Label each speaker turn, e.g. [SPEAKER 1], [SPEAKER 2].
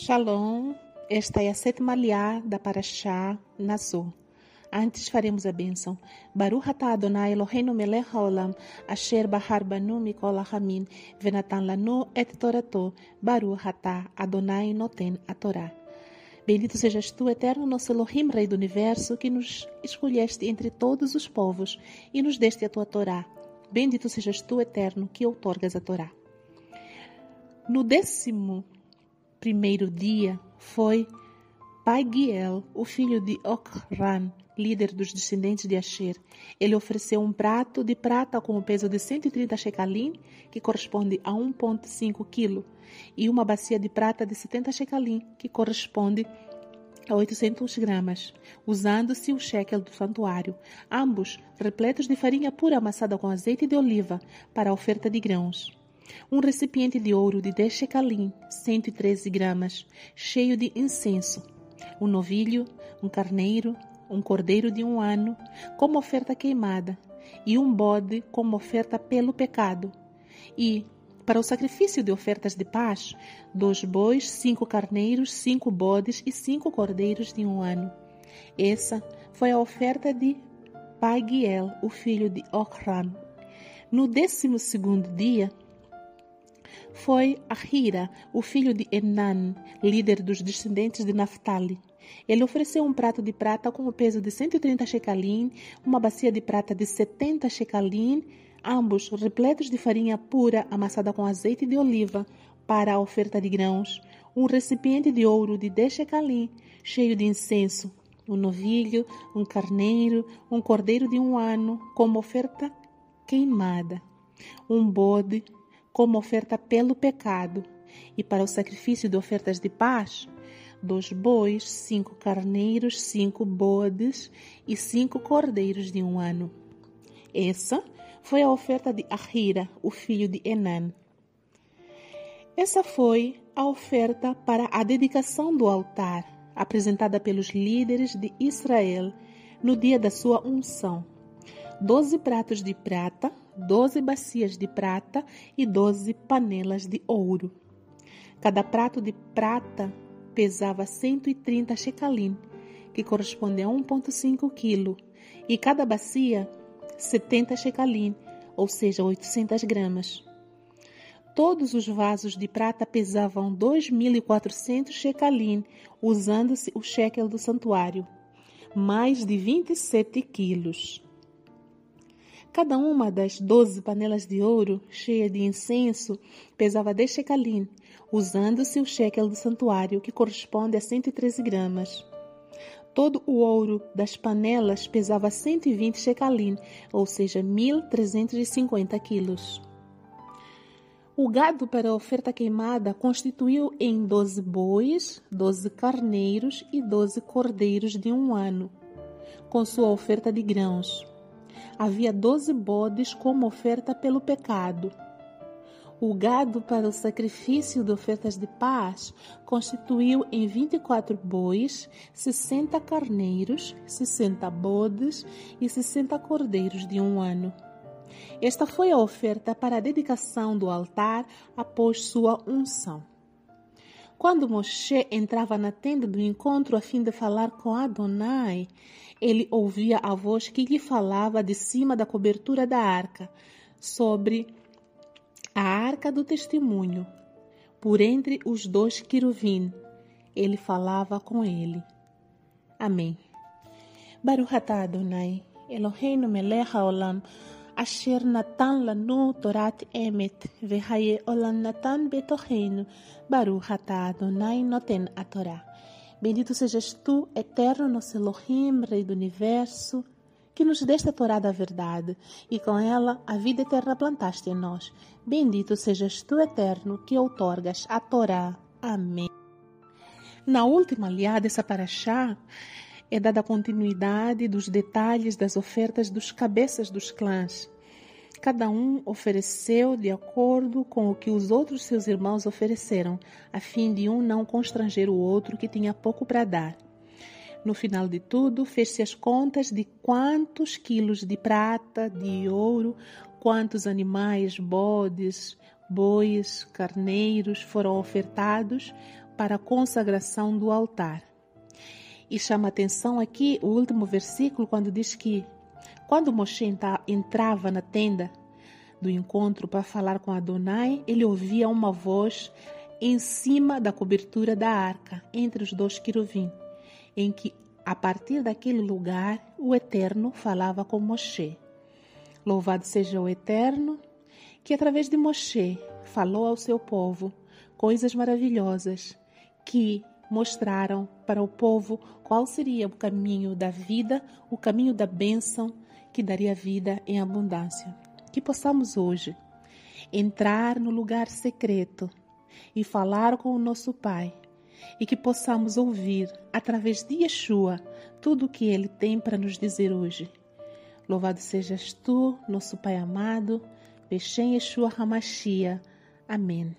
[SPEAKER 1] Shalom, esta é a sétima liá da Parashá Nazô. Antes faremos a bênção. Baruch atah Adonai Eloheinu melech haolam, asher bahar banu mikol hamin, venatan lanu et torato, Baruch atah Adonai noten a Torá. Bendito sejas tu, eterno nosso Elohim, Rei do Universo, que nos escolheste entre todos os povos e nos deste a tua Torá. Bendito sejas tu, eterno, que outorgas a Torá. No décimo primeiro dia foi Pagiel, o filho de Ocran, líder dos descendentes de Asher. Ele ofereceu um prato de prata com o peso de 130 shekalim, que corresponde a 1,5 kg, e uma bacia de prata de 70 shekalim, que corresponde a 800 gramas, usando-se o shekel do santuário, ambos repletos de farinha pura amassada com azeite de oliva para a oferta de grãos um recipiente de ouro de 10 shekalim, 113 gramas, cheio de incenso, um novilho, um carneiro, um cordeiro de um ano, como oferta queimada, e um bode como oferta pelo pecado. E, para o sacrifício de ofertas de paz, dois bois, cinco carneiros, cinco bodes e cinco cordeiros de um ano. Essa foi a oferta de Pagiel, o filho de Ocran. No décimo segundo dia, foi Ahira, o filho de Enan, líder dos descendentes de Naphtali. Ele ofereceu um prato de prata com o peso de 130 shekalim, uma bacia de prata de 70 shekalim, ambos repletos de farinha pura amassada com azeite de oliva para a oferta de grãos, um recipiente de ouro de 10 shekalim, cheio de incenso, um novilho, um carneiro, um cordeiro de um ano, como oferta queimada, um bode, como oferta pelo pecado, e para o sacrifício de ofertas de paz, dois bois, cinco carneiros, cinco bodes e cinco cordeiros de um ano. Essa foi a oferta de Ahira, o filho de Enan. Essa foi a oferta para a dedicação do altar, apresentada pelos líderes de Israel no dia da sua unção. Doze pratos de prata, doze bacias de prata e doze panelas de ouro. Cada prato de prata pesava 130 shekalim, que corresponde a 1,5 kg, e cada bacia 70 shekalim, ou seja, 800 gramas. Todos os vasos de prata pesavam 2.400 shekalim, usando-se o shekel do santuário, mais de 27 quilos. Cada uma das doze panelas de ouro, cheia de incenso, pesava 10 shekalim, usando-se o shekel do santuário, que corresponde a 113 gramas. Todo o ouro das panelas pesava 120 shekalim, ou seja, 1.350 quilos. O gado para a oferta queimada constituiu em doze bois, doze carneiros e doze cordeiros de um ano, com sua oferta de grãos havia doze bodes como oferta pelo pecado. O gado para o sacrifício de ofertas de paz constituiu em 24 bois, 60 carneiros, 60 bodes e 60 cordeiros de um ano. Esta foi a oferta para a dedicação do altar após sua unção. Quando Moshe entrava na tenda do encontro a fim de falar com Adonai, ele ouvia a voz que lhe falava de cima da cobertura da arca, sobre a arca do testemunho, por entre os dois queruvim. Ele falava com ele. Amém. Baruch atah Adonai, Eloheinu melech haolam, אשר נתן לנו תורת אמת, וחיי עולם נתן בתוכנו, ברוך אתה אדוני נותן התורה. Bendito sejas tu, eterno nosso Elohim, Rei do Universo, que nos deste a Torá da verdade, e com ela a vida eterna plantaste em nós. Bendito sejas tu, eterno, que outorgas a Torá. Amém. Na última aliada dessa paraxá, é dada continuidade dos detalhes das ofertas dos cabeças dos clãs. Cada um ofereceu de acordo com o que os outros seus irmãos ofereceram, a fim de um não constranger o outro que tinha pouco para dar. No final de tudo, fez-se as contas de quantos quilos de prata, de ouro, quantos animais, bodes, bois, carneiros foram ofertados para a consagração do altar. E chama atenção aqui o último versículo, quando diz que quando Moshe entrava na tenda do encontro para falar com Adonai, ele ouvia uma voz em cima da cobertura da arca, entre os dois querubins, em que, a partir daquele lugar, o Eterno falava com Moshe. Louvado seja o Eterno, que através de Moshe falou ao seu povo coisas maravilhosas que mostraram para o povo qual seria o caminho da vida, o caminho da bênção que daria vida em abundância. Que possamos hoje entrar no lugar secreto e falar com o nosso Pai e que possamos ouvir através de Yeshua tudo o que ele tem para nos dizer hoje. Louvado sejas tu, nosso Pai amado, Bechem Yeshua Hamashia. Amém.